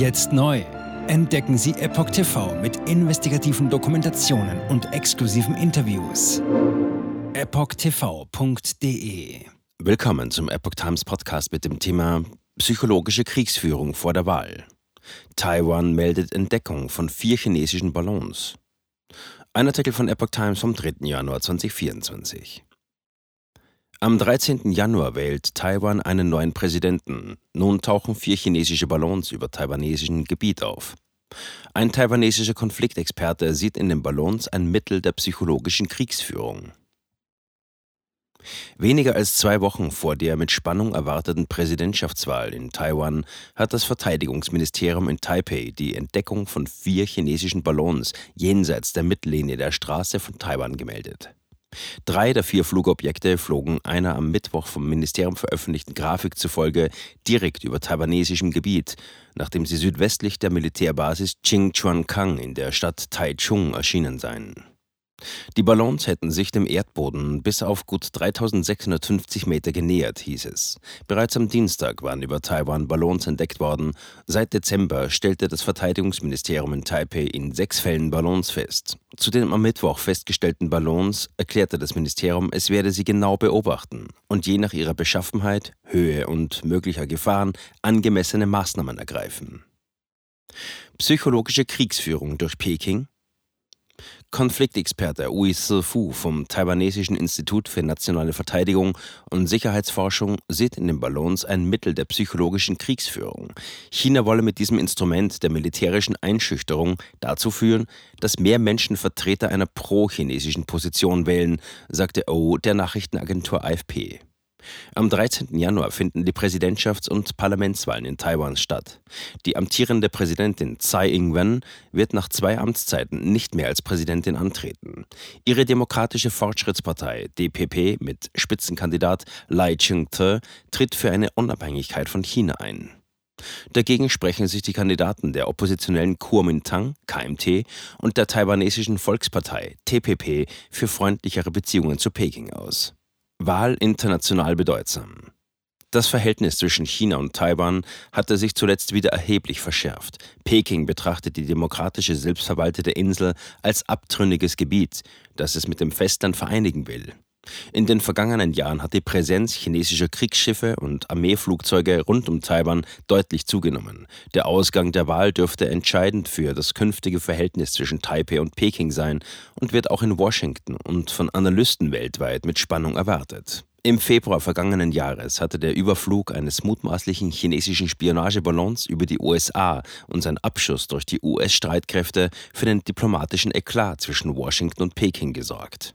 Jetzt neu. Entdecken Sie Epoch TV mit investigativen Dokumentationen und exklusiven Interviews. EpochTV.de Willkommen zum Epoch Times Podcast mit dem Thema Psychologische Kriegsführung vor der Wahl. Taiwan meldet Entdeckung von vier chinesischen Ballons. Ein Artikel von Epoch Times vom 3. Januar 2024. Am 13. Januar wählt Taiwan einen neuen Präsidenten. Nun tauchen vier chinesische Ballons über taiwanesischem Gebiet auf. Ein taiwanesischer Konfliktexperte sieht in den Ballons ein Mittel der psychologischen Kriegsführung. Weniger als zwei Wochen vor der mit Spannung erwarteten Präsidentschaftswahl in Taiwan hat das Verteidigungsministerium in Taipei die Entdeckung von vier chinesischen Ballons jenseits der Mittellinie der Straße von Taiwan gemeldet. Drei der vier Flugobjekte flogen einer am Mittwoch vom Ministerium veröffentlichten Grafik zufolge direkt über taiwanesischem Gebiet, nachdem sie südwestlich der Militärbasis Qingchuankang in der Stadt Taichung erschienen seien. Die Ballons hätten sich dem Erdboden bis auf gut 3650 Meter genähert, hieß es. Bereits am Dienstag waren über Taiwan Ballons entdeckt worden. Seit Dezember stellte das Verteidigungsministerium in Taipei in sechs Fällen Ballons fest. Zu den am Mittwoch festgestellten Ballons erklärte das Ministerium, es werde sie genau beobachten und je nach ihrer Beschaffenheit, Höhe und möglicher Gefahren angemessene Maßnahmen ergreifen. Psychologische Kriegsführung durch Peking Konfliktexperte Ui Si-fu vom Taiwanesischen Institut für nationale Verteidigung und Sicherheitsforschung sieht in den Ballons ein Mittel der psychologischen Kriegsführung. China wolle mit diesem Instrument der militärischen Einschüchterung dazu führen, dass mehr Menschen Vertreter einer pro-chinesischen Position wählen, sagte O der Nachrichtenagentur AFP. Am 13. Januar finden die Präsidentschafts- und Parlamentswahlen in Taiwan statt. Die amtierende Präsidentin Tsai Ing-wen wird nach zwei Amtszeiten nicht mehr als Präsidentin antreten. Ihre Demokratische Fortschrittspartei DPP mit Spitzenkandidat Lai Ching-te tritt für eine Unabhängigkeit von China ein. Dagegen sprechen sich die Kandidaten der oppositionellen Kuomintang KMT und der taiwanesischen Volkspartei TPP für freundlichere Beziehungen zu Peking aus. Wahl international bedeutsam. Das Verhältnis zwischen China und Taiwan hatte sich zuletzt wieder erheblich verschärft. Peking betrachtet die demokratische selbstverwaltete Insel als abtrünniges Gebiet, das es mit dem Festland vereinigen will. In den vergangenen Jahren hat die Präsenz chinesischer Kriegsschiffe und Armeeflugzeuge rund um Taiwan deutlich zugenommen. Der Ausgang der Wahl dürfte entscheidend für das künftige Verhältnis zwischen Taipei und Peking sein und wird auch in Washington und von Analysten weltweit mit Spannung erwartet. Im Februar vergangenen Jahres hatte der Überflug eines mutmaßlichen chinesischen Spionageballons über die USA und sein Abschuss durch die US-Streitkräfte für den diplomatischen Eklat zwischen Washington und Peking gesorgt.